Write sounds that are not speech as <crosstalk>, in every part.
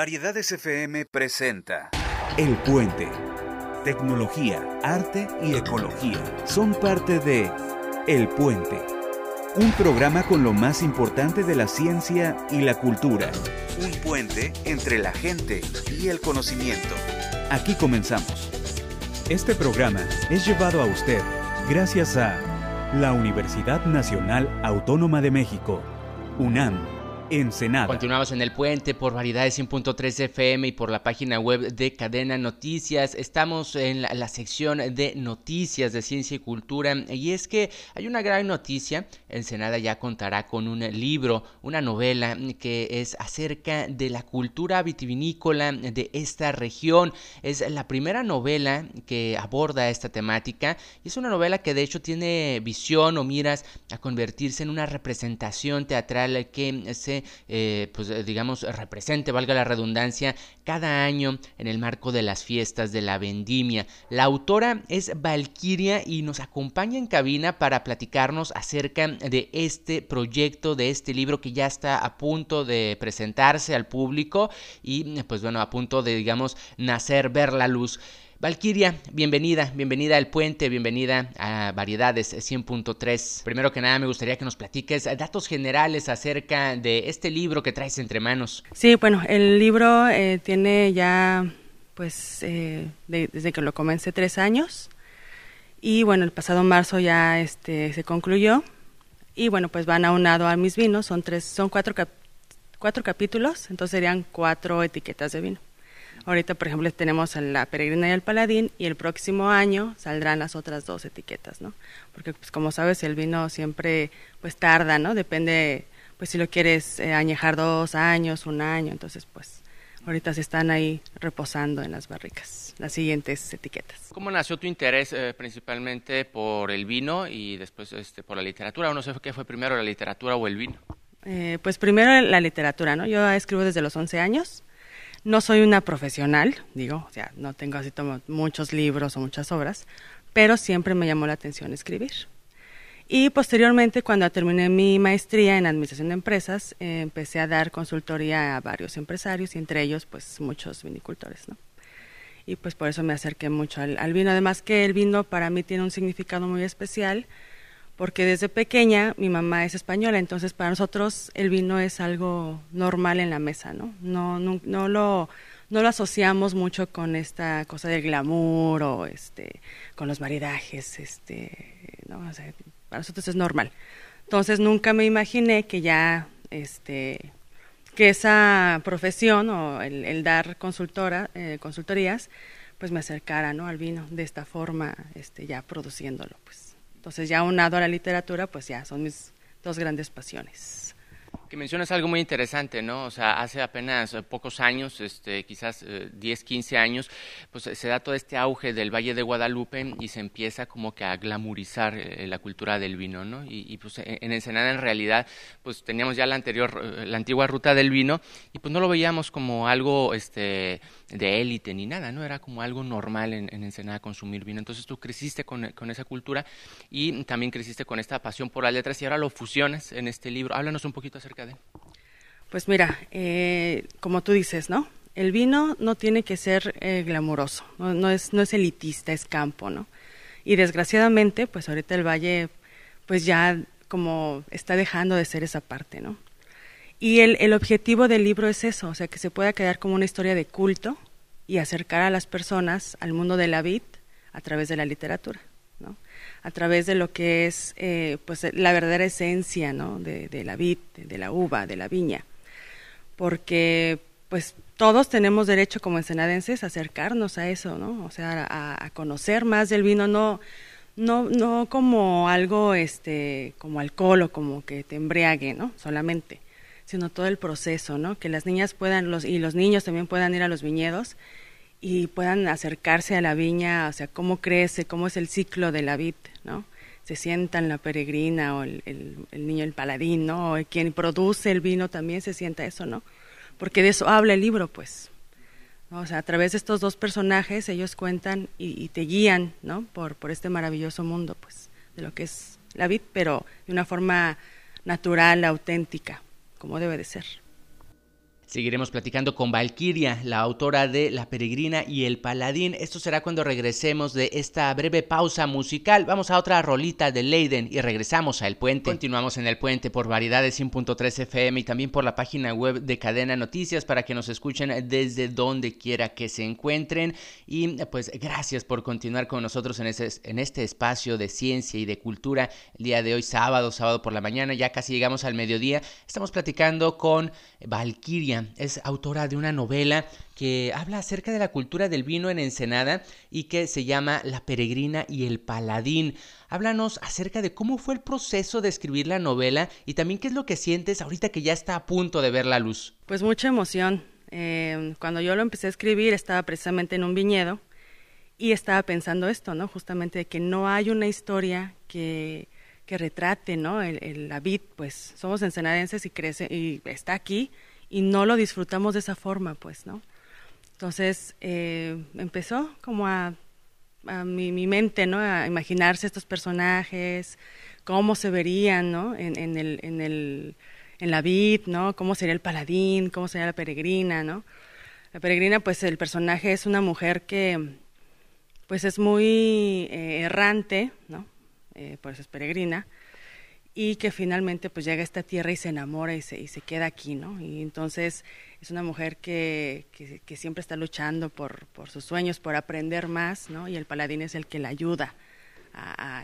Variedades FM presenta El Puente. Tecnología, arte y ecología son parte de El Puente. Un programa con lo más importante de la ciencia y la cultura. un puente entre la gente y el conocimiento. Aquí comenzamos. Este programa es llevado a usted gracias a la Universidad Nacional Autónoma de México, UNAM, Ensenada. Continuamos en el puente por Variedades 100.3 FM y por la página web de Cadena Noticias. Estamos en la, sección de noticias de ciencia y cultura y es que hay una gran noticia. Ensenada ya contará con un libro, una novela que es acerca de la cultura vitivinícola de esta región. Es la primera novela que aborda esta temática y es una novela que de hecho tiene visión o miras a convertirse en una representación teatral que se eh, pues eh, digamos, represente, valga la redundancia, cada año en el marco de las fiestas de la vendimia. La autora es Valquiria y nos acompaña en cabina para platicarnos acerca de este proyecto, de este libro que ya está a punto de presentarse al público y pues bueno, a punto de, digamos, nacer, ver la luz. Valquiria, bienvenida, bienvenida al puente, bienvenida a Variedades 100.3. Primero que nada me gustaría que nos platiques datos generales acerca de este libro que traes entre manos. Sí, bueno, el libro eh, tiene ya, pues, eh, de, desde que lo comencé tres años y bueno, el pasado marzo ya este, se concluyó y bueno, pues van aunado a mis vinos, son tres, son cuatro, cuatro capítulos, entonces serían cuatro etiquetas de vino. Ahorita, por ejemplo, tenemos a la Peregrina y el Paladín y el próximo año saldrán las otras dos etiquetas, ¿no? Porque, pues, como sabes, el vino siempre, pues, tarda, ¿no? Depende, pues, si lo quieres eh, añejar dos años, un año, entonces, pues, ahorita se están ahí reposando en las barricas las siguientes etiquetas. ¿Cómo nació tu interés eh, principalmente por el vino y después este, por la literatura? No sé qué fue primero, la literatura o el vino. Eh, pues primero la literatura, ¿no? Yo escribo desde los 11 años. No soy una profesional, digo, o sea, no tengo así muchos libros o muchas obras, pero siempre me llamó la atención escribir. Y posteriormente, cuando terminé mi maestría en Administración de Empresas, eh, empecé a dar consultoría a varios empresarios y entre ellos, pues, muchos vinicultores, ¿no? Y pues por eso me acerqué mucho al, al vino. Además que el vino para mí tiene un significado muy especial, porque desde pequeña mi mamá es española, entonces para nosotros el vino es algo normal en la mesa, ¿no? No, no, lo no lo asociamos mucho con esta cosa del glamour o este con los maridajes, este, no, o sea, para nosotros es normal. Entonces nunca me imaginé que ya este que esa profesión o el, el dar consultora, eh, consultorías, pues me acercara, ¿no? al vino de esta forma, este ya produciéndolo, pues. Entonces ya unado a la literatura, pues ya son mis dos grandes pasiones. Que mencionas algo muy interesante, ¿no? O sea, hace apenas pocos años, este, quizás eh, 10, 15 años, pues se da todo este auge del Valle de Guadalupe y se empieza como que a glamorizar eh, la cultura del vino, ¿no? Y, y, pues en Ensenada en realidad, pues teníamos ya la anterior, eh, la antigua ruta del vino y pues no lo veíamos como algo, este, de élite ni nada, ¿no? Era como algo normal en, en Ensenada consumir vino. Entonces tú creciste con, con esa cultura y también creciste con esta pasión por las letras y ahora lo fusionas en este libro. Háblanos un poquito acerca de pues mira, eh, como tú dices, ¿no? El vino no tiene que ser eh, glamuroso, no, no, es, no es elitista, es campo, ¿no? Y desgraciadamente, pues ahorita el valle, pues ya como está dejando de ser esa parte, ¿no? Y el, el objetivo del libro es eso, o sea, que se pueda quedar como una historia de culto y acercar a las personas al mundo de la vid a través de la literatura, ¿no? a través de lo que es eh, pues la verdadera esencia ¿no? de, de la vid, de, la uva, de la viña. Porque pues todos tenemos derecho como ensenadenses a acercarnos a eso, ¿no? O sea, a, a conocer más del vino, no, no, no como algo este, como alcohol o como que te embriague, ¿no? Solamente, sino todo el proceso, ¿no? Que las niñas puedan, los, y los niños también puedan ir a los viñedos y puedan acercarse a la viña, o sea, cómo crece, cómo es el ciclo de la vid, ¿no? Se sientan la peregrina o el, el, niño, el paladín, ¿no? O quien produce el vino también se sienta eso, ¿no? Porque de eso habla el libro, pues. O sea, a través de estos dos personajes ellos cuentan y, y, te guían, ¿no? Por, por este maravilloso mundo, pues, de lo que es la vid, pero de una forma natural, auténtica, como debe de ser. Seguiremos platicando con Valkyria, la autora de La Peregrina y El Paladín. Esto será cuando regresemos de esta breve pausa musical. Vamos a otra rolita de Leiden y regresamos a El Puente. Continuamos en El Puente por Variedades 100.3 FM y también por la página web de Cadena Noticias para que nos escuchen desde donde quiera que se encuentren. Y pues gracias por continuar con nosotros en, en este espacio de ciencia y de cultura. El día de hoy, sábado, sábado por la mañana, ya casi llegamos al mediodía. Estamos platicando con Valkyria es autora de una novela que habla acerca de la cultura del vino en Ensenada y que se llama La peregrina y el paladín. Háblanos acerca de cómo fue el proceso de escribir la novela y también qué es lo que sientes ahorita que ya está a punto de ver la luz. Pues mucha emoción. Eh, cuando yo lo empecé a escribir estaba precisamente en un viñedo y estaba pensando esto, ¿no? Justamente de que no hay una historia que, que retrate, ¿no? El, la vid, pues somos ensenadenses y crece y está aquí, y no lo disfrutamos de esa forma, pues, ¿no? Entonces eh, empezó como a, mi, mente, ¿no? A imaginarse estos personajes, cómo se verían, ¿no? En, en, el, en, el, en la vid, ¿no? Cómo sería el paladín, cómo sería la peregrina, ¿no? La peregrina, pues el personaje es una mujer que, pues es muy eh, errante, ¿no? Eh, por eso es peregrina y que finalmente pues llega a esta tierra y se enamora y se, y se queda aquí, ¿no? Y entonces es una mujer que, que, siempre está luchando por, por, sus sueños, por aprender más, ¿no? Y el paladín es el que la ayuda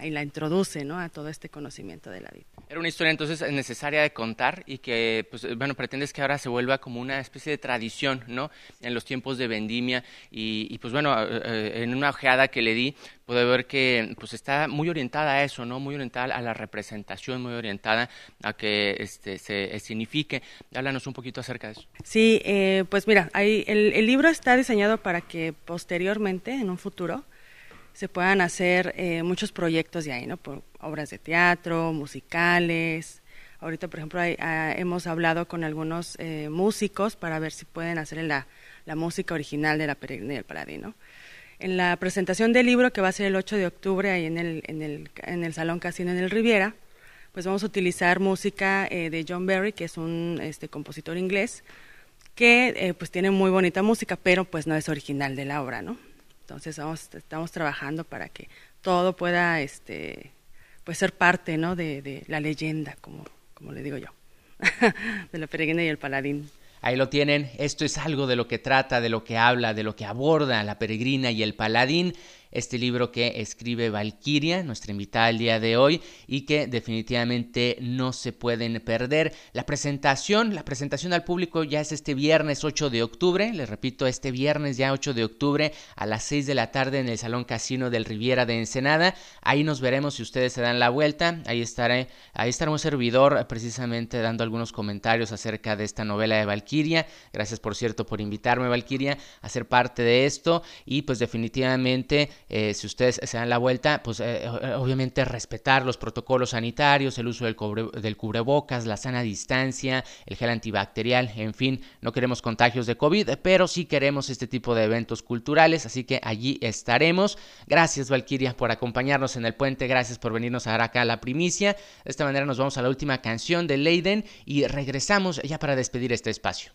y la introduce, ¿no? A todo este conocimiento de la vida. Era una historia entonces necesaria de contar y que, pues, bueno, pretendes que ahora se vuelva como una especie de tradición, ¿no? En los tiempos de vendimia y, pues, bueno, eh, eh, en una ojeada que le di, pude ver que, pues, está muy orientada a eso, ¿no? Muy orientada a la representación, muy orientada a que este, se signifique. Háblanos un poquito acerca de eso. Sí, eh, pues mira, el, el libro está diseñado para que posteriormente, en un futuro, se puedan hacer eh, muchos proyectos de ahí, ¿no? Obras de teatro, musicales. Ahorita, por ejemplo, ah, hemos hablado con algunos eh, músicos para ver si pueden hacer la, música original de la Peregrina del Paladino. En la presentación del libro, que va a ser el 8 de octubre ahí en el, en el, en el Salón Casino en el Riviera, pues vamos a utilizar música eh, de John Barry, que es un este, compositor inglés, que pues tiene muy bonita música, pero pues no es original de la obra, ¿no? Entonces estamos trabajando para que todo pueda este, pues ser parte ¿no? de, de la leyenda, como, como le digo yo, <laughs> de la peregrina y el paladín. Ahí lo tienen, esto es algo de lo que trata, de lo que habla, de lo que aborda la peregrina y el paladín este libro que escribe Valkyria, nuestra invitada el día de hoy, y que definitivamente no se pueden perder. La presentación, la presentación al público ya es este viernes 8 de octubre, les repito, este viernes ya 8 de octubre a las 6 de la tarde en el Salón Casino del Riviera de Ensenada. Ahí nos veremos si ustedes se dan la vuelta. Ahí estaré, ahí estará un servidor precisamente dando algunos comentarios acerca de esta novela de Valkyria. Gracias por cierto por invitarme, Valkyria, a ser parte de esto y pues definitivamente eh, si ustedes se dan la vuelta, pues eh, eh, obviamente respetar los protocolos sanitarios, el uso del, cubrebocas, la sana distancia, el gel antibacterial, en fin, no queremos contagios de COVID, pero sí queremos este tipo de eventos culturales, así que allí estaremos. Gracias Valkyria por acompañarnos en el puente, gracias por venirnos a dar acá la primicia. De esta manera nos vamos a la última canción de Leiden y regresamos ya para despedir este espacio.